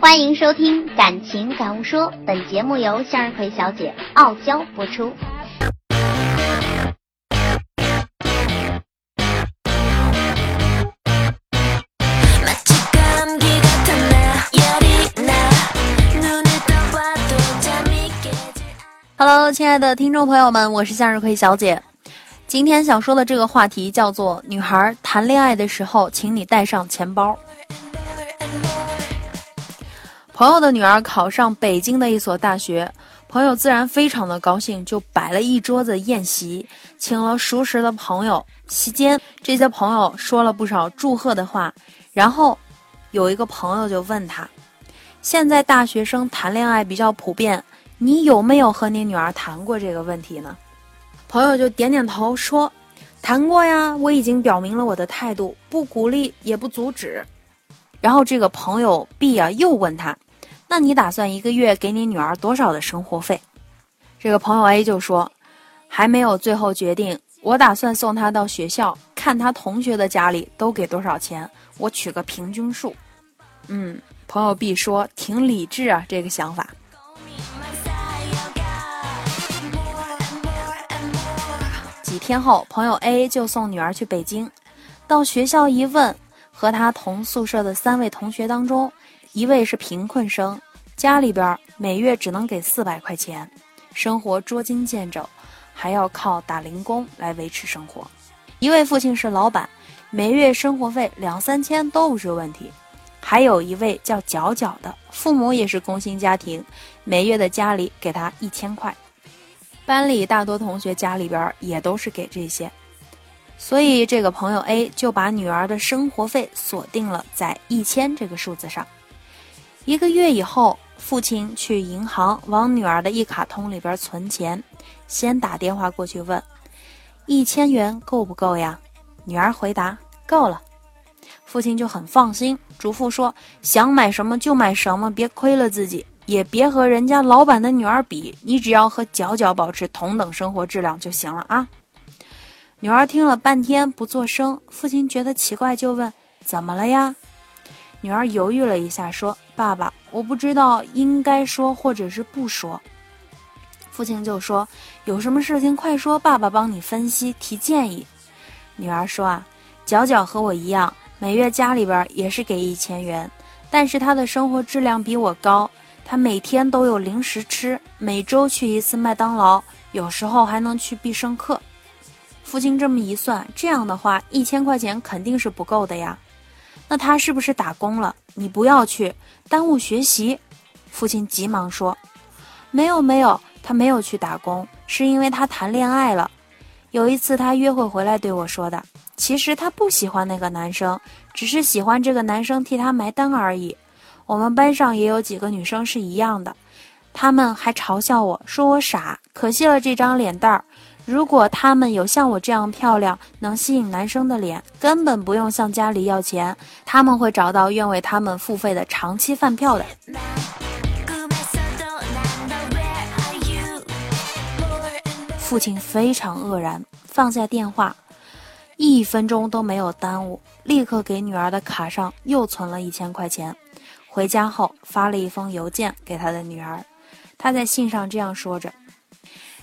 欢迎收听《感情感悟说》，本节目由向日葵小姐傲娇播出。Hello，亲爱的听众朋友们，我是向日葵小姐。今天想说的这个话题叫做“女孩谈恋爱的时候，请你带上钱包”。朋友的女儿考上北京的一所大学，朋友自然非常的高兴，就摆了一桌子宴席，请了熟识的朋友。席间，这些朋友说了不少祝贺的话。然后，有一个朋友就问他：“现在大学生谈恋爱比较普遍，你有没有和你女儿谈过这个问题呢？”朋友就点点头说：“谈过呀，我已经表明了我的态度，不鼓励也不阻止。”然后这个朋友 B 啊又问他：“那你打算一个月给你女儿多少的生活费？”这个朋友 A 就说：“还没有最后决定，我打算送她到学校，看她同学的家里都给多少钱，我取个平均数。”嗯，朋友 B 说：“挺理智啊，这个想法。”几天后，朋友 A 就送女儿去北京。到学校一问，和他同宿舍的三位同学当中，一位是贫困生，家里边每月只能给四百块钱，生活捉襟见肘，还要靠打零工来维持生活；一位父亲是老板，每月生活费两三千都不是问题；还有一位叫角角的，父母也是工薪家庭，每月的家里给他一千块。班里大多同学家里边也都是给这些，所以这个朋友 A 就把女儿的生活费锁定了在一千这个数字上。一个月以后，父亲去银行往女儿的一卡通里边存钱，先打电话过去问：“一千元够不够呀？”女儿回答：“够了。”父亲就很放心，嘱咐说：“想买什么就买什么，别亏了自己。”也别和人家老板的女儿比，你只要和角角保持同等生活质量就行了啊！女儿听了半天不作声，父亲觉得奇怪，就问：“怎么了呀？”女儿犹豫了一下，说：“爸爸，我不知道应该说或者是不说。”父亲就说：“有什么事情快说，爸爸帮你分析提建议。”女儿说：“啊，角角和我一样，每月家里边也是给一千元，但是他的生活质量比我高。”他每天都有零食吃，每周去一次麦当劳，有时候还能去必胜客。父亲这么一算，这样的话一千块钱肯定是不够的呀。那他是不是打工了？你不要去耽误学习。父亲急忙说：“没有没有，他没有去打工，是因为他谈恋爱了。有一次他约会回来对我说的，其实他不喜欢那个男生，只是喜欢这个男生替他埋单而已。”我们班上也有几个女生是一样的，他们还嘲笑我说我傻，可惜了这张脸蛋儿。如果她们有像我这样漂亮、能吸引男生的脸，根本不用向家里要钱，他们会找到愿为他们付费的长期饭票的。父亲非常愕然，放下电话，一分钟都没有耽误，立刻给女儿的卡上又存了一千块钱。回家后发了一封邮件给他的女儿，他在信上这样说着：“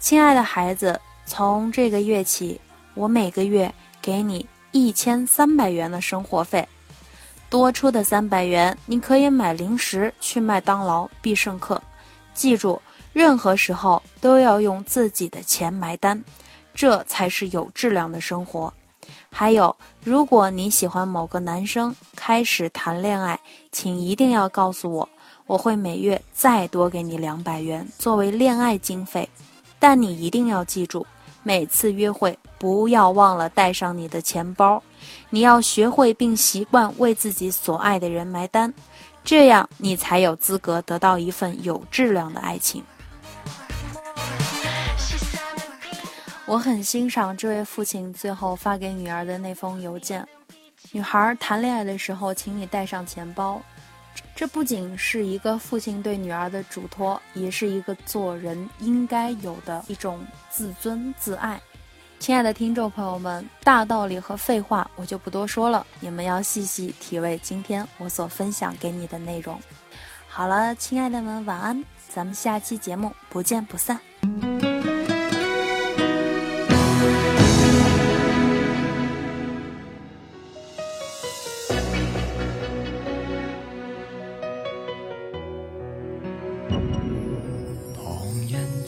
亲爱的孩子，从这个月起，我每个月给你一千三百元的生活费，多出的三百元你可以买零食去麦当劳、必胜客。记住，任何时候都要用自己的钱埋单，这才是有质量的生活。”还有，如果你喜欢某个男生，开始谈恋爱，请一定要告诉我，我会每月再多给你两百元作为恋爱经费。但你一定要记住，每次约会不要忘了带上你的钱包。你要学会并习惯为自己所爱的人埋单，这样你才有资格得到一份有质量的爱情。我很欣赏这位父亲最后发给女儿的那封邮件。女孩谈恋爱的时候，请你带上钱包。这不仅是一个父亲对女儿的嘱托，也是一个做人应该有的一种自尊自爱。亲爱的听众朋友们，大道理和废话我就不多说了，你们要细细体味今天我所分享给你的内容。好了，亲爱的们，晚安，咱们下期节目不见不散。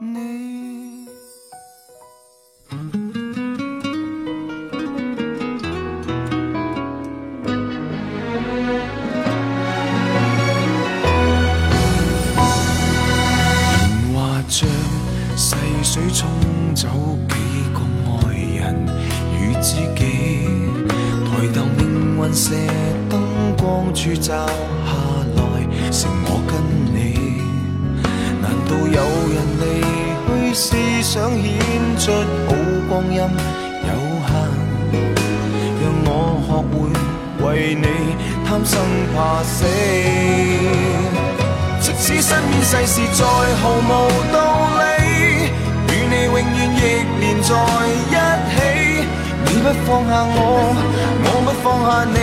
你年华像细水冲走几个爱人与知己，抬头命运射灯光柱照下来，剩我跟。到有人离去思想显出好光阴有限？让我学会为你贪生怕死。即使身边世事再毫无道理，与你永远亦连在一起。你不放下我，我不放下你，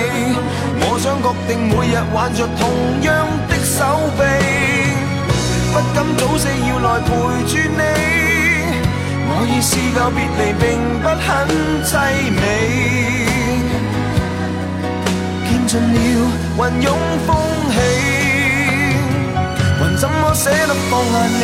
我想确定每日挽着同样的手臂。不敢早死要來陪住你，我已試夠別離並不很凄美。見盡了雲涌風起，还怎麼捨得放下你？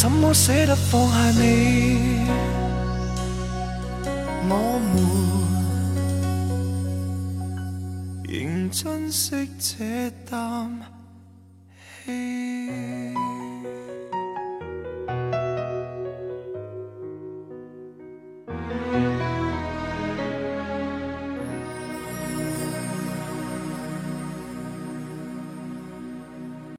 怎么舍得放下你？我们仍珍惜这啖气。